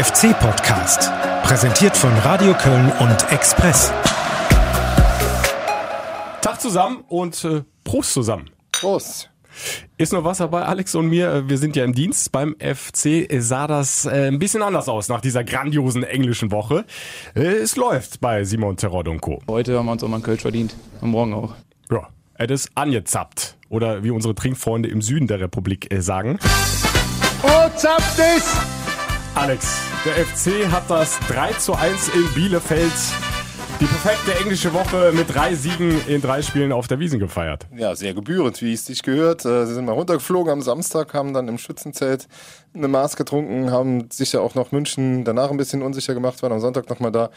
FC-Podcast. Präsentiert von Radio Köln und Express. Tag zusammen und äh, Prost zusammen. Prost. Ist noch Wasser bei Alex und mir. Wir sind ja im Dienst. Beim FC sah das äh, ein bisschen anders aus nach dieser grandiosen englischen Woche. Äh, es läuft bei Simon Terrod und Co. Heute haben wir uns auch mal einen Kölsch verdient. Und morgen auch. Ja, es ist angezappt. Oder wie unsere Trinkfreunde im Süden der Republik äh, sagen. Oh, zapft es! Alex, der FC hat das 3 zu 1 in Bielefeld. Die perfekte englische Woche mit drei Siegen in drei Spielen auf der Wiesen gefeiert. Ja, sehr gebührend, wie es dich gehört. Äh, Sie sind mal runtergeflogen am Samstag, haben dann im Schützenzelt eine Maß getrunken, haben sich ja auch noch München danach ein bisschen unsicher gemacht, waren am Sonntag nochmal da.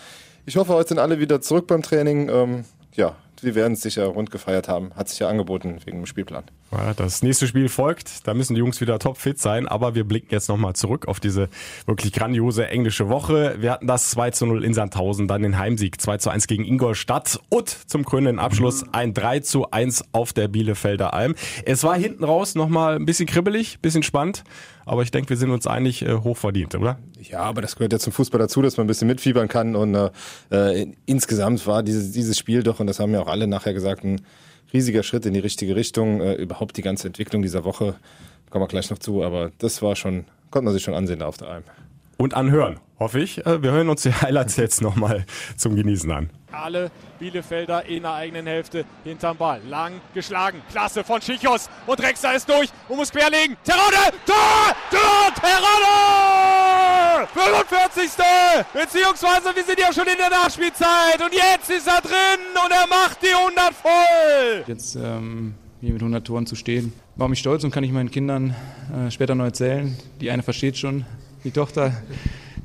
Ich hoffe, heute sind alle wieder zurück beim Training. Ähm, ja, wir werden es sicher rund gefeiert haben. Hat sich ja angeboten wegen dem Spielplan. Ja, Das nächste Spiel folgt. Da müssen die Jungs wieder topfit sein. Aber wir blicken jetzt nochmal zurück auf diese wirklich grandiose englische Woche. Wir hatten das 2 zu 0 in Sandhausen, dann den Heimsieg 2 zu 1 gegen Ingolstadt und zum krönenden Abschluss ein 3 zu 1 auf der Bielefelder Alm. Es war hinten raus nochmal ein bisschen kribbelig, bisschen spannend. Aber ich denke, wir sind uns einig äh, hochverdient, oder? Ja, aber das gehört ja zum Fußball dazu, dass man ein bisschen mitfiebern kann. Und äh, äh, insgesamt war dieses, dieses Spiel doch, und das haben ja auch alle nachher gesagt, ein riesiger Schritt in die richtige Richtung. Äh, überhaupt die ganze Entwicklung dieser Woche, kommen wir gleich noch zu, aber das war schon, konnte man sich schon ansehen da auf der Alm. Und anhören, hoffe ich. Äh, Wir hören uns die Highlights jetzt nochmal zum Genießen an. Alle Bielefelder in der eigenen Hälfte hinterm Ball. Lang geschlagen. Klasse von Schichos. Und Drexler ist durch und muss querlegen. Terodde! Tor! Tor! Terodde! 45. Beziehungsweise wir sind ja schon in der Nachspielzeit. Und jetzt ist er drin und er macht die 100 voll. Jetzt ähm, hier mit 100 Toren zu stehen, war mich stolz und kann ich meinen Kindern äh, später noch erzählen. Die eine versteht schon, die Tochter,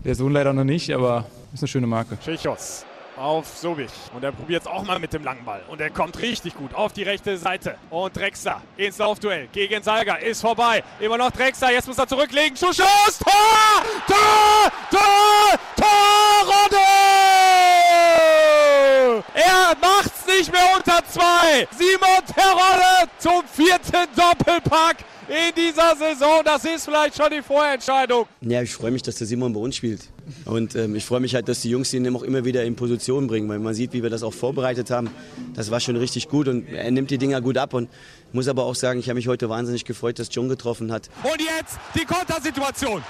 der Sohn leider noch nicht, aber ist eine schöne Marke. Schichos auf Sobich. Und er probiert es auch mal mit dem langen Ball. Und er kommt richtig gut auf die rechte Seite. Und Drexler ins Laufduell gegen Salga ist vorbei. Immer noch Drexler, jetzt muss er zurücklegen. Schuss, Schuss, Tor! Tor! Tor! Tor! Rodde! Er macht's nicht mehr unter zwei. Simon Terodde zum vierten Doppelpack in dieser Saison. Das ist vielleicht schon die Vorentscheidung. Ja, ich freue mich, dass der Simon bei uns spielt. Und ähm, ich freue mich halt, dass die Jungs ihn auch immer wieder in Position bringen, weil man sieht, wie wir das auch vorbereitet haben. Das war schon richtig gut und er nimmt die Dinger gut ab. Und muss aber auch sagen, ich habe mich heute wahnsinnig gefreut, dass John getroffen hat. Und jetzt die Kontersituation.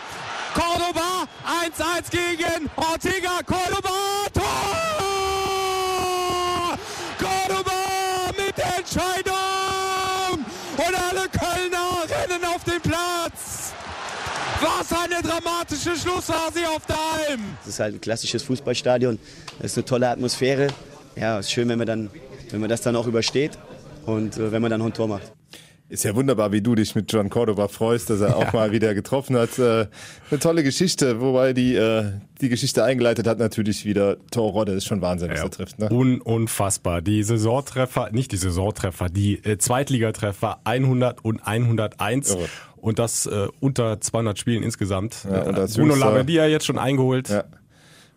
Cordoba 1-1 gegen Ortega. Cordoba, Tor! Entscheidung! Und alle Kölner rennen auf den Platz! Was eine dramatische Schlussphase auf der Alm! Das ist halt ein klassisches Fußballstadion. Das ist eine tolle Atmosphäre. Ja, ist schön, wenn man, dann, wenn man das dann auch übersteht und äh, wenn man dann noch ein Tor macht. Ist ja wunderbar, wie du dich mit John Cordova freust, dass er auch mal wieder getroffen hat. Äh, eine tolle Geschichte, wobei die, äh, die Geschichte eingeleitet hat natürlich wieder Torrodde. Ist schon Wahnsinn, was er trifft. Ne? Un unfassbar. Die Saisontreffer, nicht die Saisontreffer, die äh, Zweitligatreffer 100 und 101. Irre. Und das äh, unter 200 Spielen insgesamt. Ja, und als Bruno Labbadia jetzt schon eingeholt. Ja.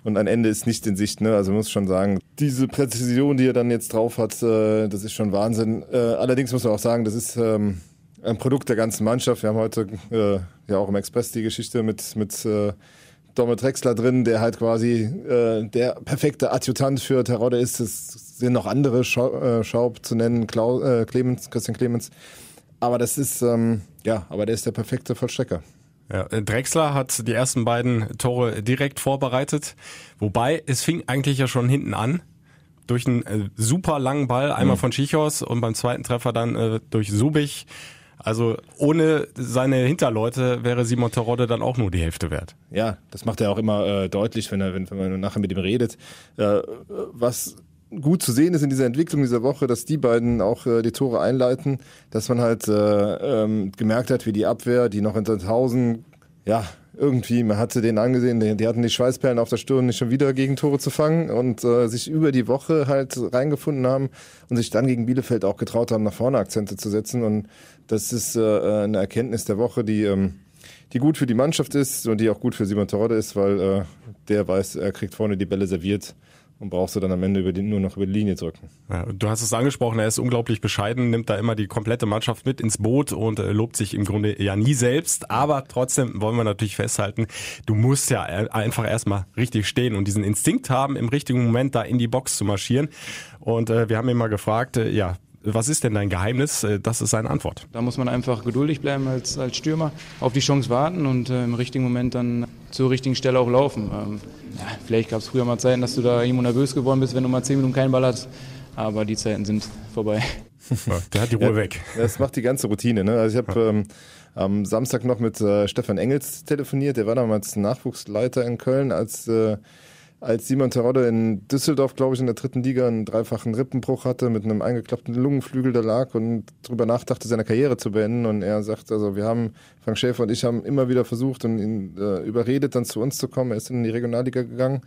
Und ein Ende ist nicht in Sicht, ne? Also muss schon sagen, diese Präzision, die er dann jetzt drauf hat, äh, das ist schon Wahnsinn. Äh, allerdings muss man auch sagen, das ist ähm, ein Produkt der ganzen Mannschaft. Wir haben heute äh, ja auch im Express die Geschichte mit mit äh, Dommel Drexler drin, der halt quasi äh, der perfekte Adjutant für Terodde ist. Es sind noch andere Schau äh, Schaub zu nennen, Klau äh, Clemens, Christian Clemens. Aber das ist ähm, ja, aber der ist der perfekte Vollstrecker. Ja, äh, Drexler hat die ersten beiden Tore direkt vorbereitet. Wobei, es fing eigentlich ja schon hinten an. Durch einen äh, super langen Ball, einmal von Schichos und beim zweiten Treffer dann äh, durch Subich. Also ohne seine Hinterleute wäre Simon Terodde dann auch nur die Hälfte wert. ja, das macht er auch immer äh, deutlich, wenn er, wenn, wenn man nachher mit ihm redet. Äh, was gut zu sehen ist in dieser Entwicklung dieser Woche, dass die beiden auch äh, die Tore einleiten, dass man halt äh, ähm, gemerkt hat, wie die Abwehr, die noch in Sandhausen, ja, irgendwie, man hatte den angesehen, die, die hatten die Schweißperlen auf der Stirn, nicht schon wieder Gegentore zu fangen und äh, sich über die Woche halt reingefunden haben und sich dann gegen Bielefeld auch getraut haben, nach vorne Akzente zu setzen. Und das ist äh, eine Erkenntnis der Woche, die ähm, die gut für die Mannschaft ist und die auch gut für Simon Terodde ist, weil äh, der weiß, er kriegt vorne die Bälle serviert und brauchst du dann am Ende über die, nur noch über die Linie drücken. Ja, du hast es angesprochen, er ist unglaublich bescheiden, nimmt da immer die komplette Mannschaft mit ins Boot und äh, lobt sich im Grunde ja nie selbst. Aber trotzdem wollen wir natürlich festhalten, du musst ja einfach erstmal richtig stehen und diesen Instinkt haben, im richtigen Moment da in die Box zu marschieren. Und äh, wir haben ihn mal gefragt, äh, ja, was ist denn dein Geheimnis? Äh, das ist seine Antwort. Da muss man einfach geduldig bleiben als, als Stürmer, auf die Chance warten und äh, im richtigen Moment dann zur richtigen Stelle auch laufen. Ähm, ja, vielleicht gab es früher mal Zeiten, dass du da irgendwo nervös geworden bist, wenn du mal zehn Minuten keinen Ball hast. Aber die Zeiten sind vorbei. Der hat die Ruhe ja, weg. Das macht die ganze Routine. Ne? Also ich habe ähm, am Samstag noch mit äh, Stefan Engels telefoniert. Der war damals Nachwuchsleiter in Köln, als äh, als Simon Terodde in Düsseldorf, glaube ich, in der dritten Liga einen dreifachen Rippenbruch hatte, mit einem eingeklappten Lungenflügel da lag und darüber nachdachte, seine Karriere zu beenden. Und er sagt, also wir haben, Frank Schäfer und ich haben immer wieder versucht und ihn äh, überredet, dann zu uns zu kommen. Er ist in die Regionalliga gegangen.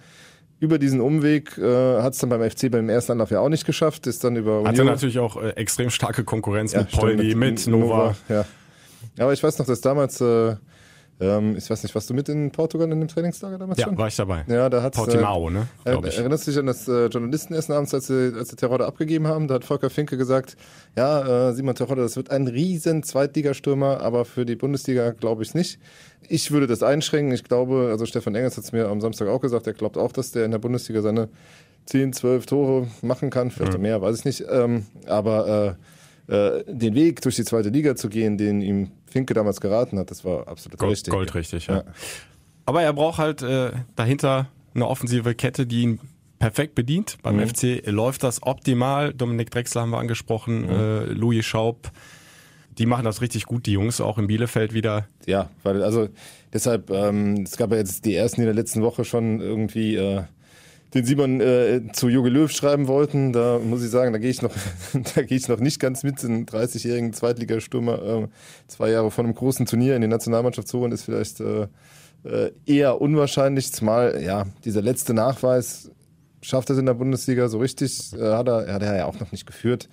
Über diesen Umweg äh, hat es dann beim FC beim ersten Anlauf ja auch nicht geschafft, ist dann über Union. Hatte natürlich auch äh, extrem starke Konkurrenz ja, mit Poldi, mit, mit Nova. Nova. Ja. Aber ich weiß noch, dass damals äh, ähm, ich weiß nicht, warst du mit in Portugal in dem Trainingslager damals ja, schon? Ja, war ich dabei. Ja, da hat's, Portimao, ne? Äh, erinnerst du dich an das äh, Journalistenessen abends, als sie, als sie Terodde abgegeben haben? Da hat Volker Finke gesagt, ja, äh, Simon Terodde, das wird ein riesen Zweitligastürmer, aber für die Bundesliga glaube ich nicht. Ich würde das einschränken. Ich glaube, also Stefan Engels hat es mir am Samstag auch gesagt, er glaubt auch, dass der in der Bundesliga seine 10, 12 Tore machen kann, vielleicht mhm. mehr, weiß ich nicht. Ähm, aber äh, äh, den Weg durch die zweite Liga zu gehen, den ihm Finke damals geraten hat, das war absolut Gold, richtig. Goldrichtig, ja. ja. Aber er braucht halt äh, dahinter eine offensive Kette, die ihn perfekt bedient. Beim mhm. FC läuft das optimal. Dominik Drexler haben wir angesprochen, mhm. äh, Louis Schaub. Die machen das richtig gut, die Jungs, auch in Bielefeld wieder. Ja, weil also deshalb, ähm, es gab ja jetzt die ersten in der letzten Woche schon irgendwie äh, den Simon äh, zu Jogi Löw schreiben wollten. Da muss ich sagen, da gehe ich noch, ich noch nicht ganz mit. Einen 30-jährigen Zweitligastürmer äh, zwei Jahre vor einem großen Turnier in die Nationalmannschaft zu holen, ist vielleicht äh, äh, eher unwahrscheinlich. Zumal ja dieser letzte Nachweis schafft es in der Bundesliga so richtig. Äh, hat er, hat er ja auch noch nicht geführt.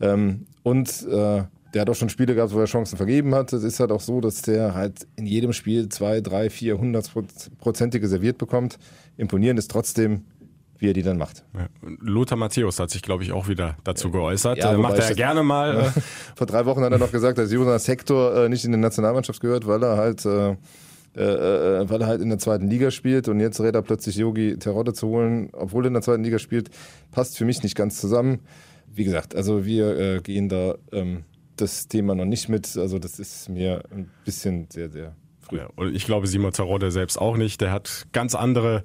Ähm, und äh, der hat auch schon Spiele gehabt, wo er Chancen vergeben hat. Es ist halt auch so, dass der halt in jedem Spiel zwei, drei, vier, hundertprozentige serviert bekommt. Imponierend ist trotzdem, wie er die dann macht. Ja. Lothar Matthäus hat sich, glaube ich, auch wieder dazu geäußert. Ja, macht er gerne mal. Ja. Äh, Vor drei Wochen hat er noch gesagt, dass Jonas Hector äh, nicht in die Nationalmannschaft gehört, weil er halt äh, äh, äh, weil er halt in der zweiten Liga spielt und jetzt rät er plötzlich Yogi Terodde zu holen, obwohl er in der zweiten Liga spielt, passt für mich nicht ganz zusammen. Wie gesagt, also wir äh, gehen da ähm, das Thema noch nicht mit. Also das ist mir ein bisschen sehr, sehr früh. Ja, und ich glaube Simon Terodde selbst auch nicht. Der hat ganz andere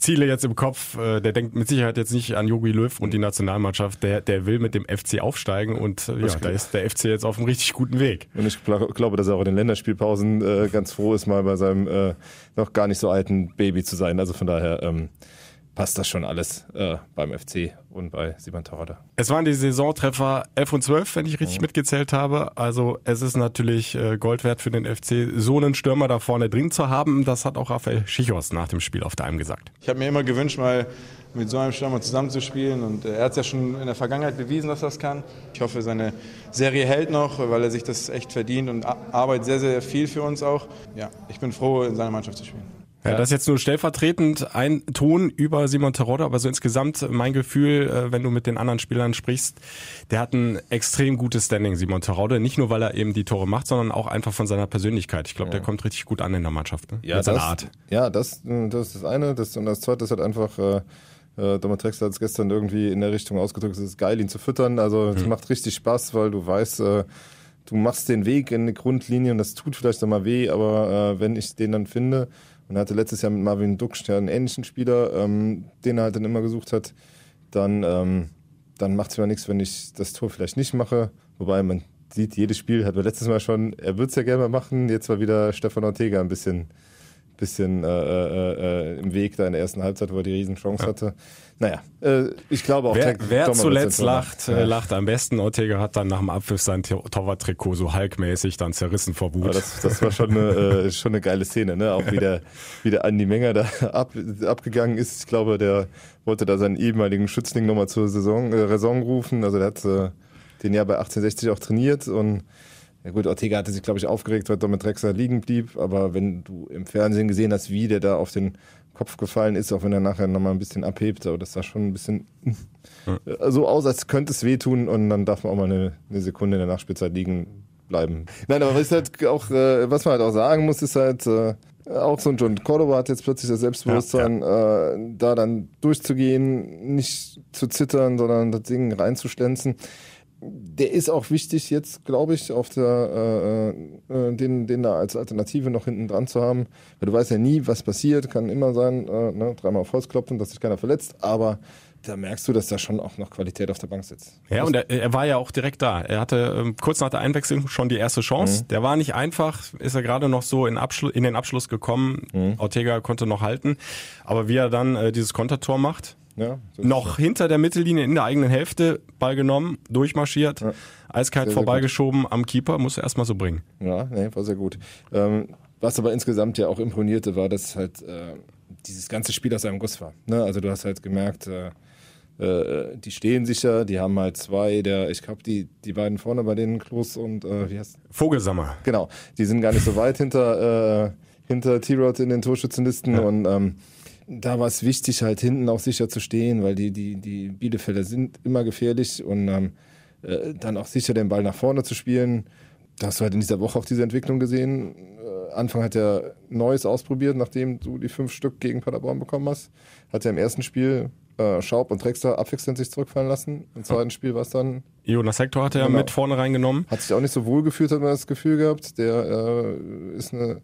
Ziele jetzt im Kopf. Äh, der denkt mit Sicherheit jetzt nicht an Jogi Löw und die Nationalmannschaft. Der, der will mit dem FC aufsteigen und äh, ja, da ist der FC jetzt auf einem richtig guten Weg. Und ich glaube, dass er auch in den Länderspielpausen äh, ganz froh ist, mal bei seinem äh, noch gar nicht so alten Baby zu sein. Also von daher ähm, passt das schon alles äh, beim FC und bei Simon Torada. Es waren die Saisontreffer 11 und 12, wenn ich richtig mhm. mitgezählt habe. Also es ist natürlich äh, Gold wert für den FC, so einen Stürmer da vorne drin zu haben. Das hat auch Raphael Schichos nach dem Spiel auf der Alm gesagt. Ich habe mir immer gewünscht, mal mit so einem Stürmer zusammenzuspielen und äh, er hat es ja schon in der Vergangenheit bewiesen, dass er das kann. Ich hoffe, seine Serie hält noch, weil er sich das echt verdient und arbeitet sehr, sehr viel für uns auch. Ja, ich bin froh, in seiner Mannschaft zu spielen. Ja, das ist jetzt nur stellvertretend ein Ton über Simon Terodde, aber so insgesamt mein Gefühl, äh, wenn du mit den anderen Spielern sprichst, der hat ein extrem gutes Standing, Simon Terodde. Nicht nur, weil er eben die Tore macht, sondern auch einfach von seiner Persönlichkeit. Ich glaube, ja. der kommt richtig gut an in der Mannschaft. Ne? Ja, mit seiner Art. Ja, das, das ist das eine. Das, und das zweite ist halt einfach, äh, äh Domatrix hat es gestern irgendwie in der Richtung ausgedrückt, es ist geil, ihn zu füttern. Also es mhm. macht richtig Spaß, weil du weißt, äh, du machst den Weg in eine Grundlinie und das tut vielleicht auch mal weh, aber äh, wenn ich den dann finde, und er hatte letztes Jahr mit Marvin Duksch einen ähnlichen Spieler, ähm, den er halt dann immer gesucht hat. Dann, ähm, dann macht es mir nichts, wenn ich das Tor vielleicht nicht mache. Wobei man sieht, jedes Spiel hat wir letztes Mal schon, er würde es ja gerne mal machen. Jetzt war wieder Stefan Ortega ein bisschen bisschen äh, äh, äh, im Weg da in der ersten Halbzeit, wo er die Riesenchance ja. hatte. Naja, äh, ich glaube auch. Wer, wer zuletzt lacht, äh, ja. lacht am besten. Ortega hat dann nach dem Abpfiff sein Torwarttrikot so halkmäßig dann zerrissen vor Wut. Das, das, war schon eine, äh, schon eine geile Szene, ne? Auch wie der, wie der Andi Menger da ab, abgegangen ist. Ich glaube, der wollte da seinen ehemaligen Schützling nochmal zur Saison, äh, Raison rufen. Also der hat äh, den ja bei 1860 auch trainiert und ja gut, Ortega hatte sich, glaube ich, aufgeregt, weil Dominic Drexler liegen blieb, aber wenn du im Fernsehen gesehen hast, wie der da auf den Kopf gefallen ist, auch wenn er nachher nochmal ein bisschen abhebt. Aber das sah schon ein bisschen ja. so aus, als könnte es wehtun und dann darf man auch mal eine, eine Sekunde in der Nachspielzeit liegen bleiben. Nein, aber was, halt auch, äh, was man halt auch sagen muss, ist halt, äh, auch so ein John Cordoba hat jetzt plötzlich das Selbstbewusstsein, ja, ja. Äh, da dann durchzugehen, nicht zu zittern, sondern das Ding reinzustenzen. Der ist auch wichtig jetzt, glaube ich, auf der, äh, äh, den, den da als Alternative noch hinten dran zu haben. Weil du weißt ja nie, was passiert, kann immer sein, äh, ne, dreimal auf Holz klopfen, dass sich keiner verletzt, aber da merkst du, dass da schon auch noch Qualität auf der Bank sitzt. Ja, und er, er war ja auch direkt da. Er hatte ähm, kurz nach der Einwechslung schon die erste Chance. Mhm. Der war nicht einfach, ist er gerade noch so in, Abschluss, in den Abschluss gekommen. Mhm. Ortega konnte noch halten. Aber wie er dann äh, dieses Kontertor macht, ja, noch hinter der Mittellinie in der eigenen Hälfte, Ball genommen, durchmarschiert, ja. eiskalt sehr, vorbeigeschoben sehr am Keeper, muss er erstmal so bringen. Ja, nee, war sehr gut. Ähm, was aber insgesamt ja auch imponierte, war, dass halt äh, dieses ganze Spiel aus einem Guss war. Ne? Also du hast halt gemerkt, äh, äh, die stehen sicher, die haben halt zwei, der, ich glaube, die, die beiden vorne bei denen, Klos und äh, wie heißt Vogelsammer. Genau, die sind gar nicht so weit hinter, äh, hinter T-Rod in den Torschützenlisten ja. und ähm, da war es wichtig, halt hinten auch sicher zu stehen, weil die, die, die Bielefelder sind immer gefährlich und ähm, äh, dann auch sicher den Ball nach vorne zu spielen. Da hast du halt in dieser Woche auch diese Entwicklung gesehen. Äh, Anfang hat er Neues ausprobiert, nachdem du die fünf Stück gegen Paderborn bekommen hast. Hat er im ersten Spiel äh, Schaub und Drexler abwechselnd sich zurückfallen lassen. Im zweiten Spiel war es dann. Jonas Hector hat er genau. mit vorne reingenommen. Hat sich auch nicht so wohl gefühlt, hat man das Gefühl gehabt. Der äh, ist eine,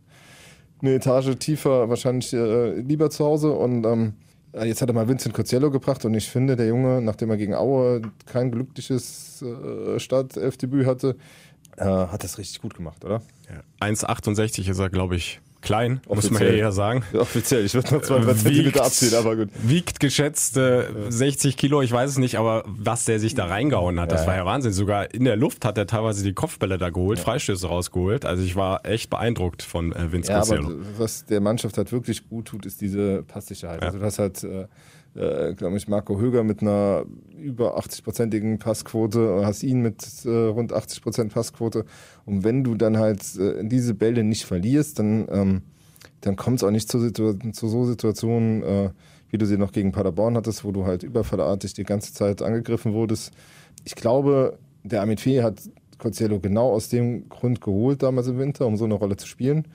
eine Etage tiefer, wahrscheinlich äh, lieber zu Hause. Und ähm, jetzt hat er mal Vincent Coziello gebracht und ich finde, der Junge, nachdem er gegen Aue kein glückliches äh, Startelfdebüt hatte, äh, hat das richtig gut gemacht, oder? Ja. 1,68 ist er, glaube ich, klein, Offiziell. muss man ja eher sagen. Offiziell, ich würde noch zwei äh, Zentimeter abziehen, aber gut. Wiegt geschätzt äh, 60 Kilo, ich weiß es nicht, aber was der sich da reingehauen hat, das ja, war ja Wahnsinn. Sogar in der Luft hat er teilweise die Kopfbälle da geholt, ja. Freistöße rausgeholt. Also ich war echt beeindruckt von äh, Vince ja, Aber was der Mannschaft halt wirklich gut tut, ist diese Passsicherheit. Ja. Also das hat äh, äh, glaube ich, Marco Höger mit einer über 80-prozentigen Passquote, hast ihn mit äh, rund 80 Prozent Passquote. Und wenn du dann halt äh, diese Bälle nicht verlierst, dann, ähm, dann kommt es auch nicht zu, Situ zu so Situationen, äh, wie du sie noch gegen Paderborn hattest, wo du halt überfallartig die ganze Zeit angegriffen wurdest. Ich glaube, der Amit Fee hat Coziello genau aus dem Grund geholt damals im Winter, um so eine Rolle zu spielen.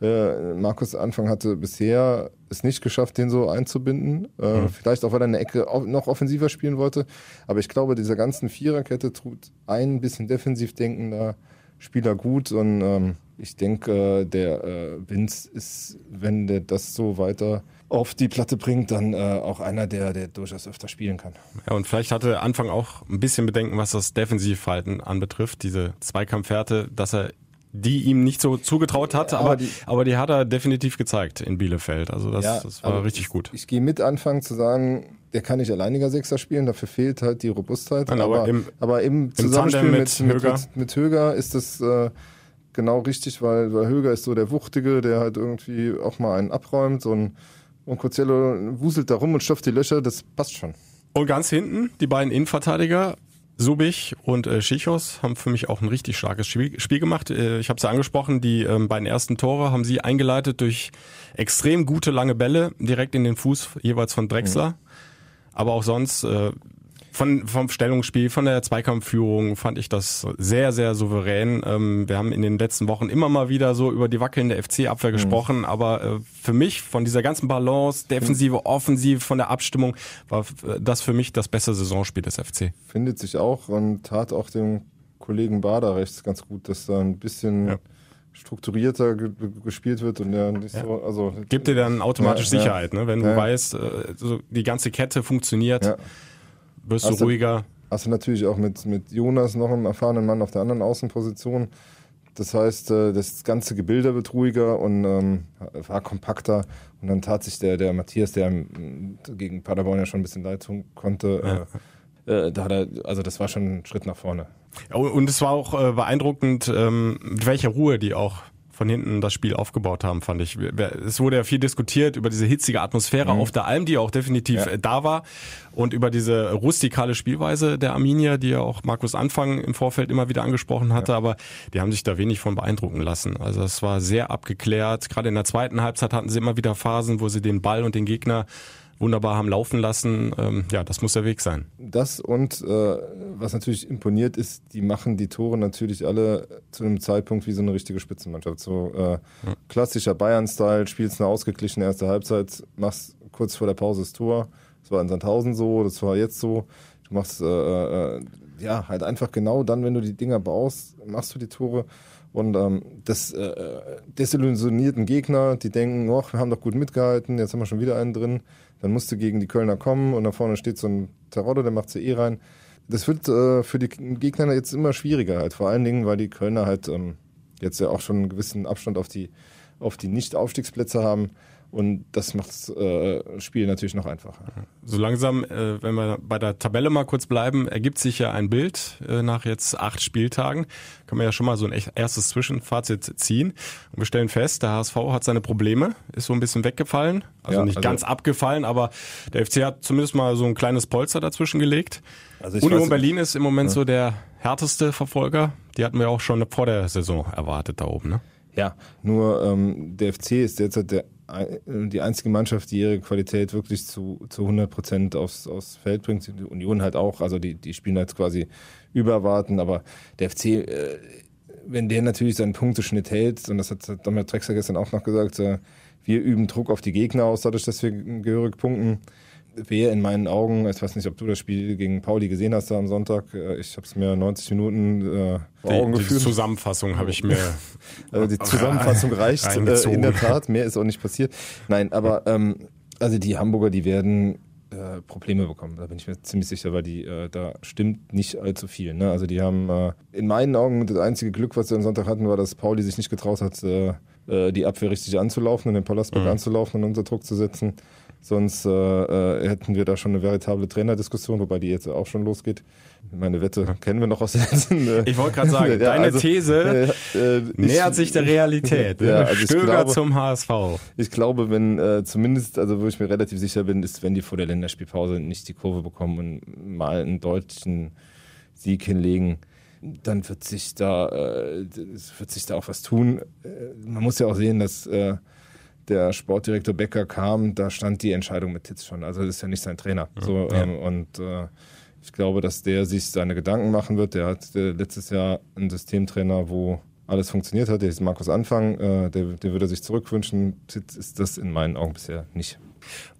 Äh, Markus Anfang hatte bisher es nicht geschafft, den so einzubinden. Äh, mhm. Vielleicht auch, weil er eine Ecke noch offensiver spielen wollte. Aber ich glaube, dieser ganzen Viererkette tut ein bisschen defensiv denkender Spieler gut. Und ähm, ich denke, der äh, Vince ist, wenn der das so weiter auf die Platte bringt, dann äh, auch einer, der, der durchaus öfter spielen kann. Ja, und vielleicht hatte Anfang auch ein bisschen Bedenken, was das Defensivverhalten anbetrifft, diese Zweikampfhärte, dass er die ihm nicht so zugetraut hat, aber, aber, die, aber die hat er definitiv gezeigt in Bielefeld. Also das, ja, das war richtig gut. Ich, ich gehe mit anfangen zu sagen, der kann nicht alleiniger Sechser spielen, dafür fehlt halt die Robustheit. Nein, aber, aber, im, aber im Zusammenspiel mit, mit, Höger. Mit, mit, Höger ist das äh, genau richtig, weil, weil Höger ist so der Wuchtige, der halt irgendwie auch mal einen abräumt und, und Cozello wuselt da rum und stopft die Löcher, das passt schon. Und ganz hinten die beiden Innenverteidiger Subich und äh, Schichos haben für mich auch ein richtig starkes Spiel, Spiel gemacht. Äh, ich habe es ja angesprochen, die ähm, beiden ersten Tore haben sie eingeleitet durch extrem gute lange Bälle direkt in den Fuß jeweils von Drexler. Mhm. Aber auch sonst äh, von, vom Stellungsspiel, von der Zweikampfführung fand ich das sehr, sehr souverän. Ähm, wir haben in den letzten Wochen immer mal wieder so über die wackelnde FC-Abwehr mhm. gesprochen, aber äh, für mich von dieser ganzen Balance, Defensive, Offensive, von der Abstimmung, war das für mich das beste Saisonspiel des FC. Findet sich auch und tat auch dem Kollegen Bader rechts ganz gut, dass da ein bisschen ja. strukturierter ge gespielt wird und ja nicht ja. so, also gibt dir dann automatisch ja, Sicherheit, ne? wenn du weißt, äh, so die ganze Kette funktioniert wirst du ruhiger. Hast du natürlich auch mit, mit Jonas noch einen erfahrenen Mann auf der anderen Außenposition. Das heißt, äh, das ganze Gebilde wird ruhiger und ähm, war kompakter. Und dann tat sich der, der Matthias, der gegen Paderborn ja schon ein bisschen leid tun konnte, ja. äh, äh, da hat er, also das war schon ein Schritt nach vorne. Und es war auch äh, beeindruckend, ähm, mit welcher Ruhe die auch von hinten das Spiel aufgebaut haben, fand ich. Es wurde ja viel diskutiert über diese hitzige Atmosphäre mhm. auf der Alm, die auch definitiv ja. da war und über diese rustikale Spielweise der Arminia, die ja auch Markus Anfang im Vorfeld immer wieder angesprochen hatte, ja. aber die haben sich da wenig von beeindrucken lassen. Also es war sehr abgeklärt. Gerade in der zweiten Halbzeit hatten sie immer wieder Phasen, wo sie den Ball und den Gegner wunderbar haben laufen lassen. Ähm, ja, das muss der Weg sein. Das und äh, was natürlich imponiert ist, die machen die Tore natürlich alle zu einem Zeitpunkt wie so eine richtige Spitzenmannschaft. So äh, ja. klassischer Bayern-Style, spielst eine ausgeglichene erste Halbzeit, machst kurz vor der Pause das Tor. Das war in Sandhausen so, das war jetzt so. Du machst äh, äh, ja halt einfach genau dann, wenn du die Dinger baust, machst du die Tore. Und ähm, das äh, desillusionierten Gegner, die denken, wir haben doch gut mitgehalten, jetzt haben wir schon wieder einen drin. Dann musst du gegen die Kölner kommen und da vorne steht so ein Terodde, der macht sie eh rein. Das wird äh, für die Gegner jetzt immer schwieriger halt. Vor allen Dingen, weil die Kölner halt ähm, jetzt ja auch schon einen gewissen Abstand auf die, auf die Nicht-Aufstiegsplätze haben. Und das macht das äh, Spiel natürlich noch einfacher. So langsam, äh, wenn wir bei der Tabelle mal kurz bleiben, ergibt sich ja ein Bild äh, nach jetzt acht Spieltagen. Kann man ja schon mal so ein erstes Zwischenfazit ziehen. Und wir stellen fest, der HSV hat seine Probleme, ist so ein bisschen weggefallen. Also ja, nicht also ganz abgefallen, aber der FC hat zumindest mal so ein kleines Polster dazwischen gelegt. Also Union weiß, Berlin ist im Moment ja. so der härteste Verfolger. Die hatten wir auch schon vor der Saison erwartet da oben. Ne? Ja, nur ähm, der FC ist derzeit der die einzige Mannschaft, die ihre Qualität wirklich zu, zu 100 Prozent aufs, aufs Feld bringt. Die Union halt auch, also die, die spielen halt quasi überwarten, aber der FC, äh, wenn der natürlich seinen Punkteschnitt hält, und das hat Dominik Drexler gestern auch noch gesagt, äh, wir üben Druck auf die Gegner aus, dadurch, dass wir gehörig punkten wäre in meinen Augen, ich weiß nicht, ob du das Spiel gegen Pauli gesehen hast da am Sonntag, äh, ich habe es mir 90 Minuten äh, vor Augen die, geführt. Die Zusammenfassung habe ich mir... also die Zusammenfassung reicht äh, in der Tat, mehr ist auch nicht passiert. Nein, aber ähm, also die Hamburger, die werden äh, Probleme bekommen. Da bin ich mir ziemlich sicher, weil die äh, da stimmt nicht allzu viel. Ne? Also die haben äh, in meinen Augen das einzige Glück, was sie am Sonntag hatten, war, dass Pauli sich nicht getraut hat, äh, äh die Abwehr richtig anzulaufen und den Palastberg mhm. anzulaufen und unter Druck zu setzen. Sonst äh, äh, hätten wir da schon eine veritable Trainerdiskussion, wobei die jetzt auch schon losgeht. Meine Wette kennen wir noch aus der letzten. Äh, ich wollte gerade sagen, ja, deine also, These äh, nähert ich, sich der Realität. ja, also Stöger glaube, zum HSV. Ich glaube, wenn äh, zumindest, also wo ich mir relativ sicher bin, ist, wenn die vor der Länderspielpause nicht die Kurve bekommen und mal einen deutlichen Sieg hinlegen, dann wird sich da, äh, wird sich da auch was tun. Äh, man muss ja auch sehen, dass äh, der Sportdirektor Becker kam, da stand die Entscheidung mit Titz schon. Also das ist ja nicht sein Trainer. So, ja. ähm, und äh, ich glaube, dass der sich seine Gedanken machen wird. Der hat der letztes Jahr einen Systemtrainer, wo alles funktioniert hat. Der ist Markus Anfang, äh, der, der würde sich zurückwünschen. Titz ist das in meinen Augen bisher nicht.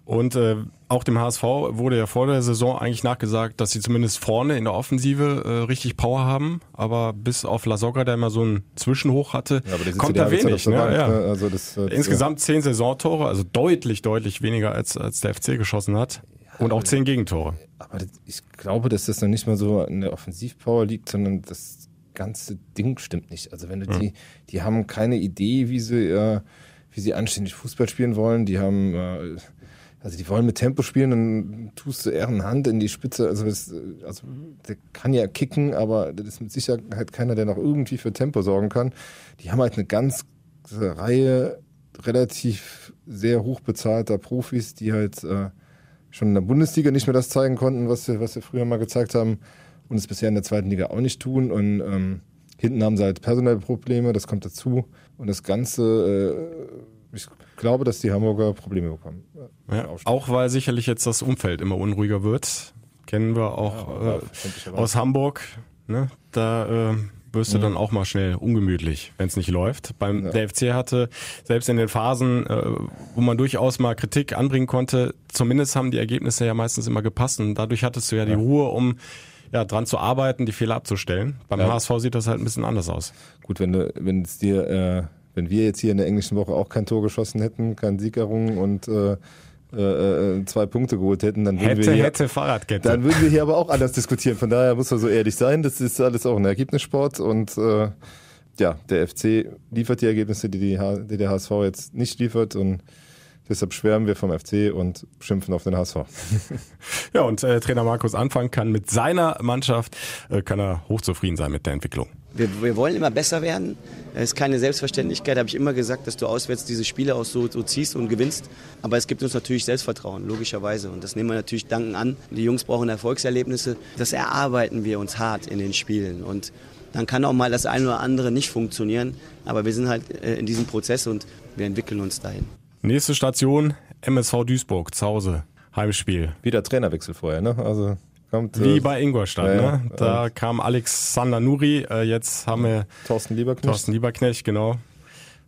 Und äh, auch dem HSV wurde ja vor der Saison eigentlich nachgesagt, dass sie zumindest vorne in der Offensive äh, richtig Power haben. Aber bis auf Lasogga, der immer so einen Zwischenhoch hatte, ja, kommt da wenig. Ne? Ja. Ne? Also das, das, Insgesamt zehn Saisontore, also deutlich, deutlich weniger als, als der FC geschossen hat. Und auch zehn Gegentore. Aber ich glaube, dass das noch nicht mal so in der Offensivpower liegt, sondern das ganze Ding stimmt nicht. Also wenn du mhm. die, die haben keine Idee, wie sie, äh, wie sie anständig Fußball spielen wollen. Die haben äh, also die wollen mit Tempo spielen, dann tust du eher eine Hand in die Spitze. Also, das, also der kann ja kicken, aber das ist mit Sicherheit keiner, der noch irgendwie für Tempo sorgen kann. Die haben halt eine ganz Reihe relativ sehr hoch bezahlter Profis, die halt äh, schon in der Bundesliga nicht mehr das zeigen konnten, was sie, was sie früher mal gezeigt haben und es bisher in der zweiten Liga auch nicht tun. Und ähm, hinten haben sie halt personelle Probleme, das kommt dazu. Und das Ganze, äh, ich glaube, dass die Hamburger Probleme bekommen. Ja, auch weil sicherlich jetzt das Umfeld immer unruhiger wird. Kennen wir auch ja, äh, aus Hamburg. Ne? Da äh, wirst du mhm. dann auch mal schnell ungemütlich, wenn es nicht läuft. Beim ja. der FC hatte selbst in den Phasen, äh, wo man durchaus mal Kritik anbringen konnte, zumindest haben die Ergebnisse ja meistens immer gepasst und dadurch hattest du ja, ja. die Ruhe, um ja, dran zu arbeiten, die Fehler abzustellen. Beim ja. HSV sieht das halt ein bisschen anders aus. Gut, wenn du, wenn es dir äh, wenn wir jetzt hier in der englischen Woche auch kein Tor geschossen hätten, kein Sieg errungen und äh, äh, äh, zwei Punkte geholt hätten, dann würden hätte, wir hier, hätte Fahrradkette. Dann würden wir hier aber auch anders diskutieren. Von daher muss man so ehrlich sein. Das ist alles auch ein Ergebnissport und äh, ja, der FC liefert die Ergebnisse, die, die, die der HSV jetzt nicht liefert und Deshalb schwärmen wir vom FC und schimpfen auf den HSV. ja, und äh, Trainer Markus Anfang kann mit seiner Mannschaft, äh, kann er hochzufrieden sein mit der Entwicklung. wir, wir wollen immer besser werden. Es ist keine Selbstverständlichkeit, habe ich immer gesagt, dass du auswärts diese Spiele auch so, so ziehst und gewinnst. Aber es gibt uns natürlich Selbstvertrauen, logischerweise. Und das nehmen wir natürlich danken an. Die Jungs brauchen Erfolgserlebnisse. Das erarbeiten wir uns hart in den Spielen. Und dann kann auch mal das eine oder andere nicht funktionieren. Aber wir sind halt äh, in diesem Prozess und wir entwickeln uns dahin. Nächste Station, MSV Duisburg, zu Hause, Heimspiel. Wieder Trainerwechsel vorher, ne? Also kommt, Wie äh, bei Ingolstadt, ja. ne? Da kam Alexander Nuri, äh, jetzt haben wir Thorsten Lieberknecht. Thorsten Lieberknecht, genau.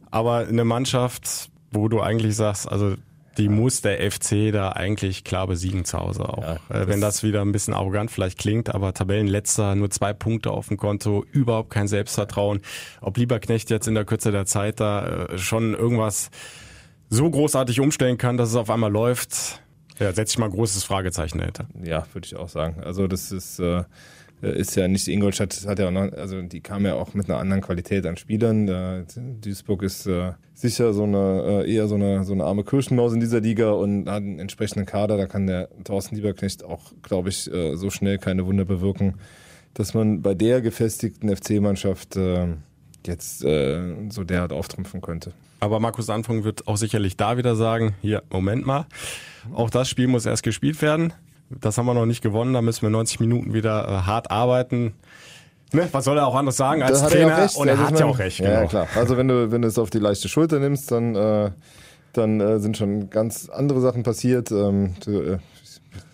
Aber eine Mannschaft, wo du eigentlich sagst, also die muss der FC da eigentlich klar besiegen zu Hause auch. Ja, äh, wenn das wieder ein bisschen arrogant vielleicht klingt, aber Tabellenletzter, nur zwei Punkte auf dem Konto, überhaupt kein Selbstvertrauen. Ob Lieberknecht jetzt in der Kürze der Zeit da äh, schon irgendwas so großartig umstellen kann, dass es auf einmal läuft, ja, setze ich mal ein großes Fragezeichen dahinter. Ja, würde ich auch sagen. Also das ist, äh, ist ja nicht Ingolstadt hat ja auch noch, also die kam ja auch mit einer anderen Qualität an Spielern. Äh, Duisburg ist äh, sicher so eine äh, eher so eine so eine arme Kirchenmaus in dieser Liga und hat einen entsprechenden Kader. Da kann der Thorsten Lieberknecht auch, glaube ich, äh, so schnell keine Wunder bewirken, dass man bei der gefestigten FC-Mannschaft äh, jetzt äh, so derart auftrumpfen könnte. Aber Markus Anfang wird auch sicherlich da wieder sagen, hier, Moment mal, auch das Spiel muss erst gespielt werden. Das haben wir noch nicht gewonnen, da müssen wir 90 Minuten wieder äh, hart arbeiten. Ne? Was soll er auch anders sagen als Trainer? er recht. Und er Also hat ja auch recht, Ja, genau. ja, klar. Also wenn du, wenn du es auf die leichte Schulter nimmst, dann, äh, dann äh, sind schon ganz andere Sachen passiert. Ähm, du, äh,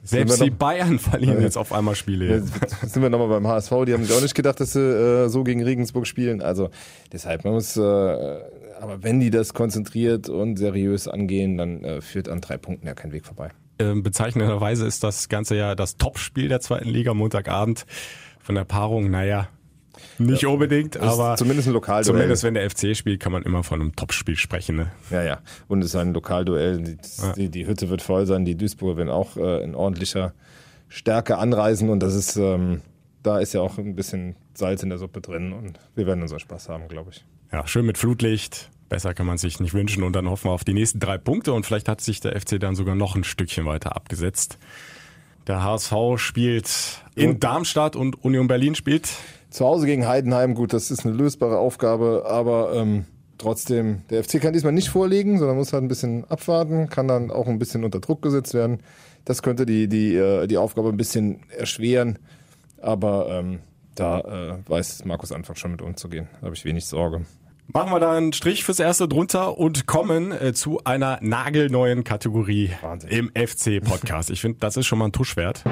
Selbst die Bayern verlieren jetzt auf einmal Spiele. Jetzt sind wir nochmal beim HSV, die haben sich auch nicht gedacht, dass sie äh, so gegen Regensburg spielen. Also deshalb, man muss, äh, aber wenn die das konzentriert und seriös angehen, dann äh, führt an drei Punkten ja kein Weg vorbei. Ähm, bezeichnenderweise ist das Ganze ja das Topspiel der zweiten Liga, Montagabend. Von der Paarung, naja, nicht unbedingt, Ist aber zumindest ein Lokalduell. zumindest wenn der FC spielt, kann man immer von einem Topspiel sprechen. Ne? Ja, ja. Und es ist ein Lokalduell. Die, die, die Hütte wird voll sein. Die Duisburger werden auch äh, in ordentlicher Stärke anreisen. Und das ist, ähm, da ist ja auch ein bisschen Salz in der Suppe drin. Und wir werden unseren Spaß haben, glaube ich. Ja, schön mit Flutlicht. Besser kann man sich nicht wünschen. Und dann hoffen wir auf die nächsten drei Punkte. Und vielleicht hat sich der FC dann sogar noch ein Stückchen weiter abgesetzt. Der HSV spielt in Darmstadt und Union Berlin spielt. Zu Hause gegen Heidenheim, gut, das ist eine lösbare Aufgabe, aber ähm, trotzdem, der FC kann diesmal nicht vorlegen, sondern muss halt ein bisschen abwarten, kann dann auch ein bisschen unter Druck gesetzt werden. Das könnte die, die, äh, die Aufgabe ein bisschen erschweren, aber ähm, da äh, weiß Markus Anfang schon mit umzugehen. Da habe ich wenig Sorge. Machen wir da einen Strich fürs erste drunter und kommen äh, zu einer nagelneuen Kategorie Wahnsinn. im FC-Podcast. Ich finde, das ist schon mal ein Tuschwert.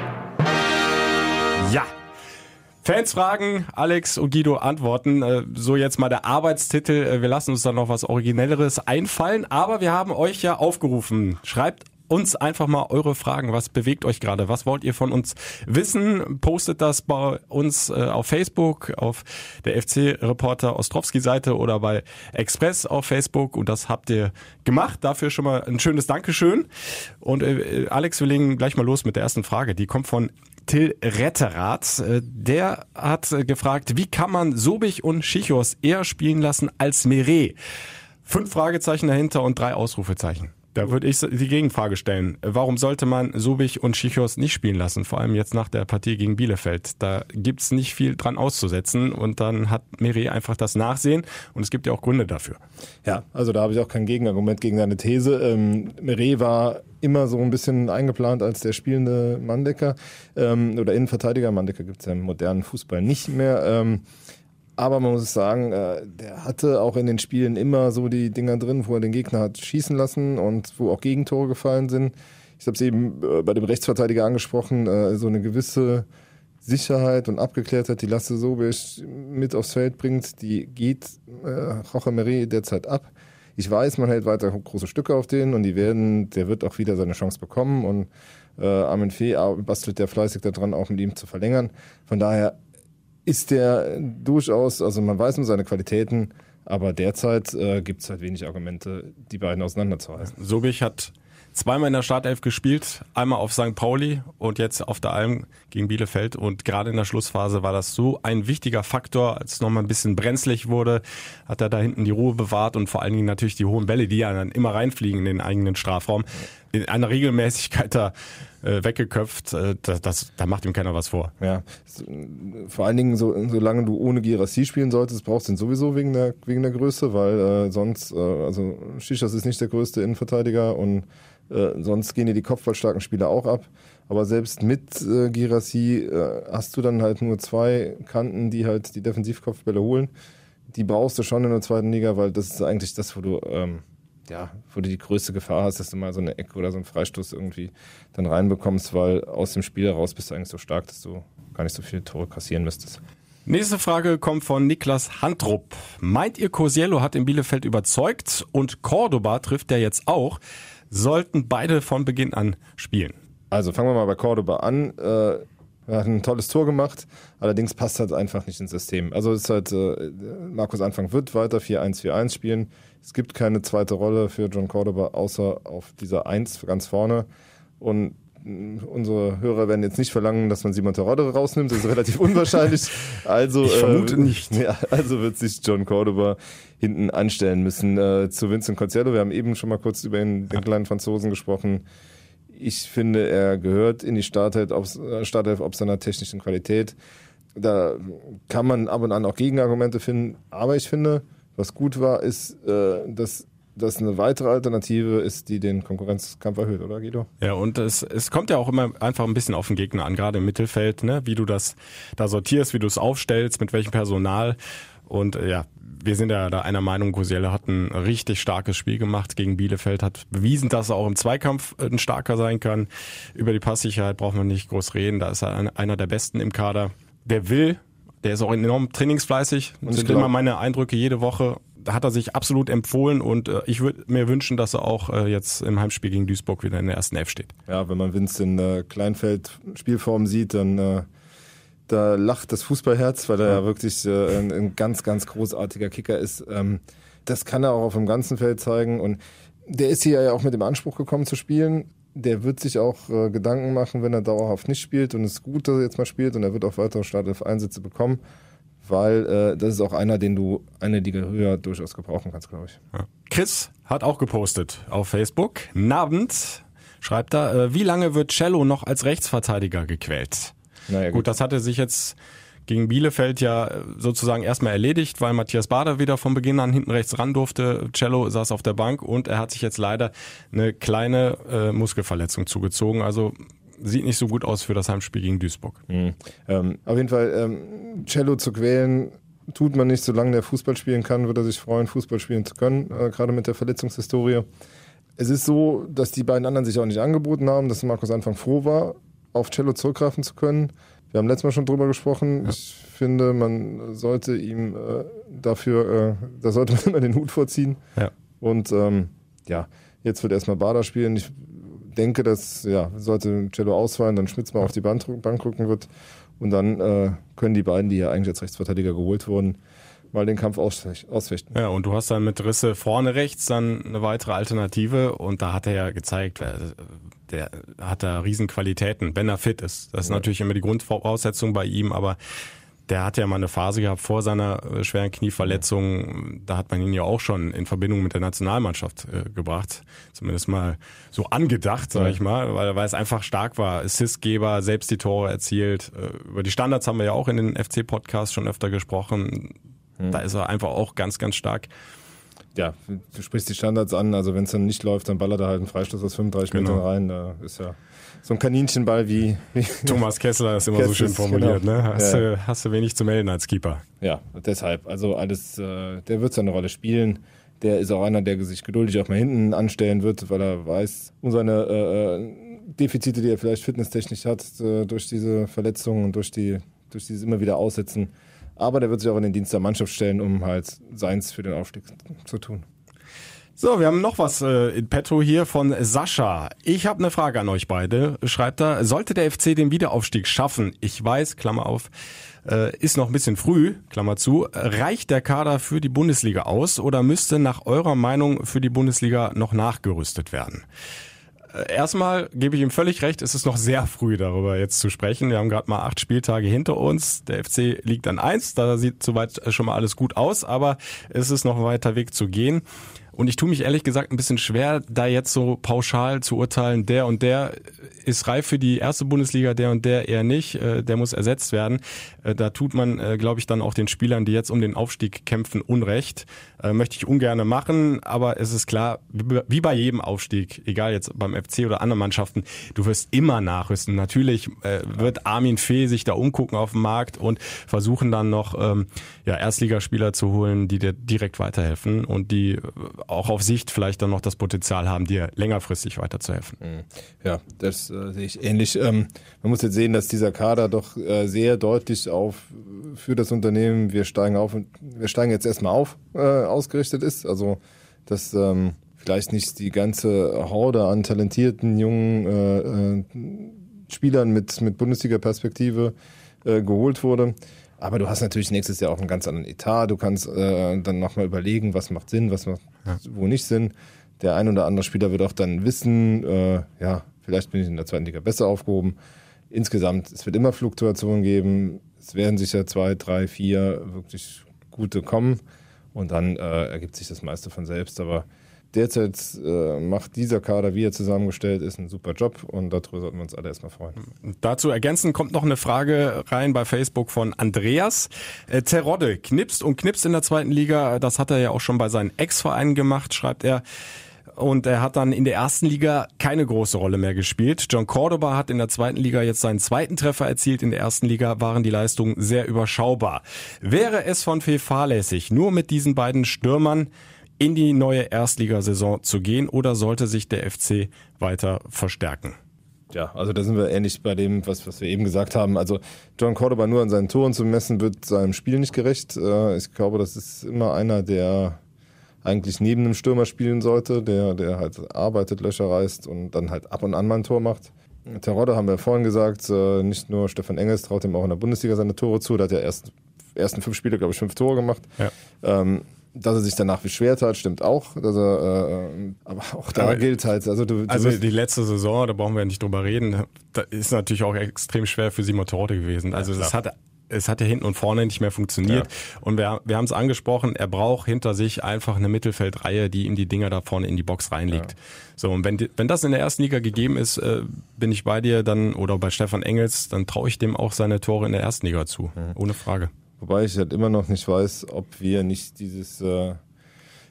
Fans fragen, Alex und Guido antworten. Äh, So jetzt mal der Arbeitstitel. Äh, Wir lassen uns dann noch was Originelleres einfallen. Aber wir haben euch ja aufgerufen. Schreibt uns einfach mal eure Fragen. Was bewegt euch gerade? Was wollt ihr von uns wissen? Postet das bei uns äh, auf Facebook, auf der FC-Reporter Ostrowski-Seite oder bei Express auf Facebook. Und das habt ihr gemacht. Dafür schon mal ein schönes Dankeschön. Und Alex, wir legen gleich mal los mit der ersten Frage. Die kommt von Till Retterath. Äh, Der hat äh, gefragt, wie kann man Sobich und Schichos eher spielen lassen als Meret? Fünf Fragezeichen dahinter und drei Ausrufezeichen. Da würde ich die Gegenfrage stellen. Warum sollte man Sobich und Schichos nicht spielen lassen? Vor allem jetzt nach der Partie gegen Bielefeld. Da gibt's nicht viel dran auszusetzen und dann hat Meret einfach das Nachsehen und es gibt ja auch Gründe dafür. Ja, also da habe ich auch kein Gegenargument gegen deine These. Ähm, Meret war immer so ein bisschen eingeplant als der spielende Manndecker ähm, oder Innenverteidiger. Manndecker gibt es ja im modernen Fußball nicht mehr. Ähm, aber man muss sagen, äh, der hatte auch in den Spielen immer so die Dinger drin, wo er den Gegner hat schießen lassen und wo auch Gegentore gefallen sind. Ich habe es eben äh, bei dem Rechtsverteidiger angesprochen, äh, so eine gewisse Sicherheit und Abgeklärtheit, die Lasse Sobisch mit aufs Feld bringt, die geht äh, Meret derzeit ab. Ich weiß, man hält weiter große Stücke auf den und die werden, der wird auch wieder seine Chance bekommen und Armin Fee bastelt der fleißig daran, auch mit ihm zu verlängern. Von daher ist der durchaus, also man weiß um seine Qualitäten, aber derzeit äh, gibt es halt wenig Argumente, die beiden auseinanderzuhalten. Sobich hat zweimal in der Startelf gespielt, einmal auf St. Pauli und jetzt auf der Alm gegen Bielefeld. Und gerade in der Schlussphase war das so ein wichtiger Faktor, als es nochmal ein bisschen brenzlig wurde, hat er da hinten die Ruhe bewahrt und vor allen Dingen natürlich die hohen Bälle, die ja dann immer reinfliegen in den eigenen Strafraum. In einer Regelmäßigkeit da äh, weggeköpft. Äh, das, das, da macht ihm keiner was vor. Ja, vor allen Dingen, so, solange du ohne Girassi spielen solltest, brauchst du ihn sowieso wegen der, wegen der Größe, weil äh, sonst, äh, also Shishas ist nicht der größte Innenverteidiger und äh, sonst gehen dir die kopfballstarken Spieler auch ab. Aber selbst mit äh, Girassi äh, hast du dann halt nur zwei Kanten, die halt die Defensivkopfbälle holen. Die brauchst du schon in der zweiten Liga, weil das ist eigentlich das, wo du ähm, ja, wo du die größte Gefahr hast, dass du mal so eine Ecke oder so einen Freistoß irgendwie dann reinbekommst, weil aus dem Spiel heraus bist du eigentlich so stark, dass du gar nicht so viele Tore kassieren müsstest. Nächste Frage kommt von Niklas Handrup. Meint ihr, Cosiello hat in Bielefeld überzeugt und Cordoba trifft er jetzt auch? Sollten beide von Beginn an spielen? Also fangen wir mal bei Cordoba an. Äh, er hat ein tolles Tor gemacht, allerdings passt halt einfach nicht ins System. Also ist halt, äh, Markus Anfang wird weiter 4-1-4-1 spielen. Es gibt keine zweite Rolle für John Cordoba, außer auf dieser Eins ganz vorne. Und unsere Hörer werden jetzt nicht verlangen, dass man Simon Terodde rausnimmt. Das ist relativ unwahrscheinlich. Also, ich vermute äh, nicht. Ja, also wird sich John Cordoba hinten anstellen müssen. Äh, zu Vincent Concello, wir haben eben schon mal kurz über ihn, den kleinen Franzosen gesprochen. Ich finde, er gehört in die Startelf, auf, äh, Startelf ob seiner technischen Qualität. Da kann man ab und an auch Gegenargumente finden. Aber ich finde, was gut war, ist, äh, dass das eine weitere Alternative ist, die den Konkurrenzkampf erhöht, oder Guido? Ja, und es, es kommt ja auch immer einfach ein bisschen auf den Gegner an, gerade im Mittelfeld, ne? wie du das da sortierst, wie du es aufstellst, mit welchem Personal. Und äh, ja, wir sind ja da einer Meinung, Kosiele hat ein richtig starkes Spiel gemacht gegen Bielefeld, hat bewiesen, dass er auch im Zweikampf äh, ein starker sein kann. Über die Passsicherheit braucht man nicht groß reden, da ist er einer der Besten im Kader. Der will, der ist auch enorm trainingsfleißig. Das sind immer meine Eindrücke jede Woche. Da hat er sich absolut empfohlen und äh, ich würde mir wünschen, dass er auch äh, jetzt im Heimspiel gegen Duisburg wieder in der ersten Elf steht. Ja, wenn man Vince in äh, Kleinfeld Spielform sieht, dann äh, da lacht das Fußballherz, weil er ja wirklich äh, ein, ein, ganz, ganz großartiger Kicker ist. Ähm, das kann er auch auf dem ganzen Feld zeigen und der ist hier ja auch mit dem Anspruch gekommen zu spielen der wird sich auch äh, Gedanken machen, wenn er dauerhaft nicht spielt und es ist gut, dass er jetzt mal spielt und er wird auch weitere Startelf-Einsätze bekommen, weil äh, das ist auch einer, den du eine Liga höher durchaus gebrauchen kannst, glaube ich. Ja. Chris hat auch gepostet auf Facebook. Nabend schreibt er, äh, wie lange wird Cello noch als Rechtsverteidiger gequält? Naja, gut. gut, das hatte sich jetzt gegen Bielefeld ja sozusagen erstmal erledigt, weil Matthias Bader wieder von Beginn an hinten rechts ran durfte. Cello saß auf der Bank und er hat sich jetzt leider eine kleine äh, Muskelverletzung zugezogen. Also sieht nicht so gut aus für das Heimspiel gegen Duisburg. Mhm. Ähm, auf jeden Fall, ähm, Cello zu quälen, tut man nicht, solange der Fußball spielen kann, würde er sich freuen, Fußball spielen zu können, äh, gerade mit der Verletzungshistorie. Es ist so, dass die beiden anderen sich auch nicht angeboten haben, dass Markus Anfang froh war, auf Cello zurückgreifen zu können. Wir haben letztes Mal schon drüber gesprochen. Ja. Ich finde, man sollte ihm äh, dafür, äh, da sollte man immer den Hut vorziehen. Ja. Und ähm, ja, jetzt wird erstmal Bader spielen. Ich denke, dass, ja, sollte Cello ausfallen, dann Schmitz mal auf die Bank, Bank rücken wird. Und dann äh, können die beiden, die ja eigentlich als Rechtsverteidiger geholt wurden, mal den Kampf ausfechten. Ja, und du hast dann mit Risse vorne rechts dann eine weitere Alternative und da hat er ja gezeigt, äh, der hat da Riesenqualitäten, wenn er fit ist. Das ist ja. natürlich immer die Grundvoraussetzung bei ihm, aber der hat ja mal eine Phase gehabt vor seiner äh, schweren Knieverletzung. Da hat man ihn ja auch schon in Verbindung mit der Nationalmannschaft äh, gebracht. Zumindest mal so angedacht, sage ich mal, weil, weil es einfach stark war. Assistgeber, selbst die Tore erzielt. Äh, über die Standards haben wir ja auch in den FC-Podcasts schon öfter gesprochen. Hm. Da ist er einfach auch ganz, ganz stark ja, du sprichst die Standards an, also wenn es dann nicht läuft, dann ballert er halt einen Freistoß aus 35 genau. Metern rein. Da ist ja so ein Kaninchenball wie, wie Thomas Kessler ist immer Kessler, so schön formuliert, genau. ne? Hast, ja. du, hast du wenig zu melden als Keeper. Ja, deshalb. Also alles, äh, der wird seine Rolle spielen. Der ist auch einer, der sich geduldig auch mal hinten anstellen wird, weil er weiß, um seine äh, äh Defizite, die er vielleicht fitnesstechnisch hat, äh, durch diese Verletzungen und durch die durch dieses immer wieder Aussetzen, aber der wird sich auch in den Dienst der Mannschaft stellen, um halt seins für den Aufstieg zu tun. So, wir haben noch was äh, in petto hier von Sascha. Ich habe eine Frage an euch beide. Schreibt er, sollte der FC den Wiederaufstieg schaffen? Ich weiß, Klammer auf, äh, ist noch ein bisschen früh, Klammer zu. Reicht der Kader für die Bundesliga aus oder müsste nach eurer Meinung für die Bundesliga noch nachgerüstet werden? Äh, erstmal gebe ich ihm völlig recht, es ist noch sehr früh darüber jetzt zu sprechen. Wir haben gerade mal acht Spieltage hinter uns. Der FC liegt an eins, da sieht soweit schon mal alles gut aus, aber es ist noch ein weiter Weg zu gehen. Und ich tue mich ehrlich gesagt ein bisschen schwer, da jetzt so pauschal zu urteilen, der und der ist reif für die erste Bundesliga, der und der eher nicht, äh, der muss ersetzt werden. Äh, da tut man, äh, glaube ich, dann auch den Spielern, die jetzt um den Aufstieg kämpfen, Unrecht. Möchte ich ungerne machen, aber es ist klar, wie bei jedem Aufstieg, egal jetzt beim FC oder anderen Mannschaften, du wirst immer nachrüsten. Natürlich wird Armin Fee sich da umgucken auf dem Markt und versuchen dann noch ähm, ja, Erstligaspieler zu holen, die dir direkt weiterhelfen und die auch auf Sicht vielleicht dann noch das Potenzial haben, dir längerfristig weiterzuhelfen. Mhm. Ja, das äh, sehe ich ähnlich. Ähm, man muss jetzt sehen, dass dieser Kader doch äh, sehr deutlich auf für das Unternehmen, wir steigen auf und wir steigen jetzt erstmal auf, äh, ausgerichtet ist. Also dass ähm, vielleicht nicht die ganze Horde an talentierten jungen äh, äh, Spielern mit, mit Bundesliga-Perspektive äh, geholt wurde. Aber du hast natürlich nächstes Jahr auch einen ganz anderen Etat. Du kannst äh, dann nochmal überlegen, was macht Sinn, was macht ja. wo nicht Sinn. Der ein oder andere Spieler wird auch dann wissen, äh, ja, vielleicht bin ich in der zweiten Liga besser aufgehoben. Insgesamt, es wird immer Fluktuationen geben. Es werden sicher zwei, drei, vier wirklich gute kommen. Und dann äh, ergibt sich das meiste von selbst. Aber derzeit äh, macht dieser Kader, wie er zusammengestellt ist, einen super Job und darüber sollten wir uns alle erstmal freuen. Dazu ergänzen kommt noch eine Frage rein bei Facebook von Andreas. Äh, Terodde knipst und knipst in der zweiten Liga. Das hat er ja auch schon bei seinen Ex-Vereinen gemacht, schreibt er und er hat dann in der ersten Liga keine große Rolle mehr gespielt. John Cordoba hat in der zweiten Liga jetzt seinen zweiten Treffer erzielt. In der ersten Liga waren die Leistungen sehr überschaubar. Wäre es von Fee fahrlässig, nur mit diesen beiden Stürmern in die neue Erstligasaison zu gehen oder sollte sich der FC weiter verstärken? Ja, also da sind wir ähnlich bei dem, was, was wir eben gesagt haben. Also John Cordoba nur an seinen Toren zu messen, wird seinem Spiel nicht gerecht. Äh, ich glaube, das ist immer einer, der eigentlich neben einem Stürmer spielen sollte, der, der halt arbeitet, Löcher reißt und dann halt ab und an mal ein Tor macht. Terodde haben wir vorhin gesagt, äh, nicht nur Stefan Engels traut ihm auch in der Bundesliga seine Tore zu, der hat ja erst ersten fünf Spiele, glaube ich, fünf Tore gemacht. Ja. Ähm, dass er sich danach beschwert hat, stimmt auch. Dass er, äh, aber auch da aber gilt halt. Also, du, du also die letzte Saison, da brauchen wir ja nicht drüber reden, da ist natürlich auch extrem schwer für Simon Terodde gewesen. Also ja, das hat es hat ja hinten und vorne nicht mehr funktioniert. Ja. Und wir, wir haben es angesprochen, er braucht hinter sich einfach eine Mittelfeldreihe, die ihm die Dinger da vorne in die Box reinlegt. Ja. So, und wenn, wenn das in der ersten Liga gegeben ist, äh, bin ich bei dir dann oder bei Stefan Engels, dann traue ich dem auch seine Tore in der ersten Liga zu. Mhm. Ohne Frage. Wobei ich halt immer noch nicht weiß, ob wir nicht dieses äh,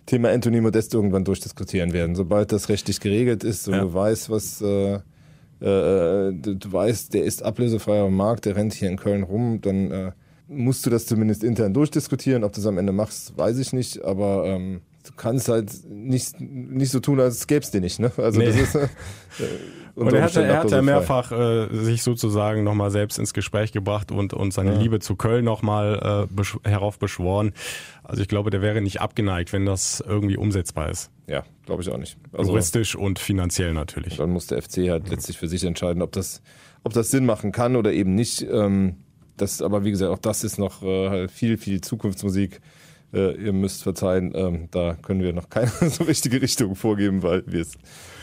Thema Anthony Modest irgendwann durchdiskutieren werden. Sobald das rechtlich geregelt ist und ja. du weißt, was äh, äh, du, du, weißt, der ist ablösefrei am Markt, der rennt hier in Köln rum, dann äh, musst du das zumindest intern durchdiskutieren. Ob du es am Ende machst, weiß ich nicht, aber ähm, du kannst halt nicht, nicht so tun, als gäbe es den nicht. Ne? Also nee. das ist, äh, und er hat, er hat ja mehrfach äh, sich sozusagen nochmal selbst ins Gespräch gebracht und, und seine ja. Liebe zu Köln nochmal äh, heraufbeschworen. Also ich glaube, der wäre nicht abgeneigt, wenn das irgendwie umsetzbar ist. Ja, glaube ich auch nicht. Also, Juristisch und finanziell natürlich. Dann muss der FC halt letztlich für sich entscheiden, ob das, ob das Sinn machen kann oder eben nicht. Ähm, das, aber wie gesagt, auch das ist noch äh, viel, viel Zukunftsmusik. Äh, ihr müsst verzeihen, ähm, da können wir noch keine so richtige Richtung vorgeben, weil wir es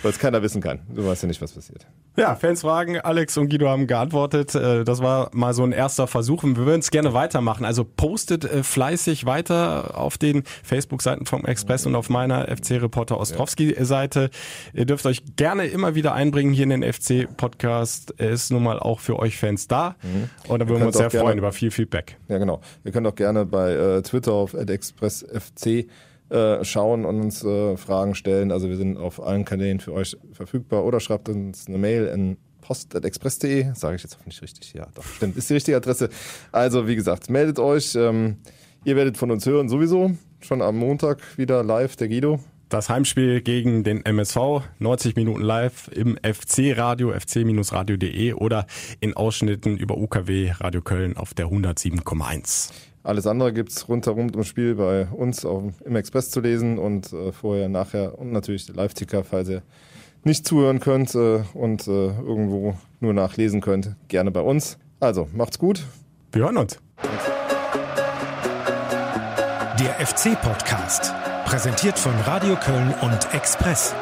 weil es keiner wissen kann. Du weißt ja nicht, was passiert. Ja, Fans fragen, Alex und Guido haben geantwortet. Äh, das war mal so ein erster Versuch. Wir würden es gerne weitermachen. Also postet äh, fleißig weiter auf den Facebook-Seiten vom Express und auf meiner FC-Reporter Ostrowski-Seite. Ihr dürft euch gerne immer wieder einbringen hier in den FC-Podcast. Er ist nun mal auch für euch Fans da. Mhm. Und da würden wir uns sehr freuen über viel Feedback. Ja, genau. Ihr könnt auch gerne bei äh, Twitter auf expressfc äh, schauen und uns äh, Fragen stellen. Also wir sind auf allen Kanälen für euch verfügbar oder schreibt uns eine Mail in post.express.de. Sage ich jetzt hoffentlich richtig. Ja, doch, stimmt. Ist die richtige Adresse. Also, wie gesagt, meldet euch. Ähm, ihr werdet von uns hören sowieso. Schon am Montag wieder live, der Guido. Das Heimspiel gegen den MSV, 90 Minuten live im FC-Radio, fc-radio.de oder in Ausschnitten über UKW Radio Köln auf der 107,1. Alles andere gibt's rundherum im Spiel bei uns auf, im Express zu lesen und äh, vorher, nachher und natürlich Live-Ticker, falls ihr nicht zuhören könnt äh, und äh, irgendwo nur nachlesen könnt, gerne bei uns. Also, macht's gut. Wir hören uns. Der FC-Podcast, präsentiert von Radio Köln und Express.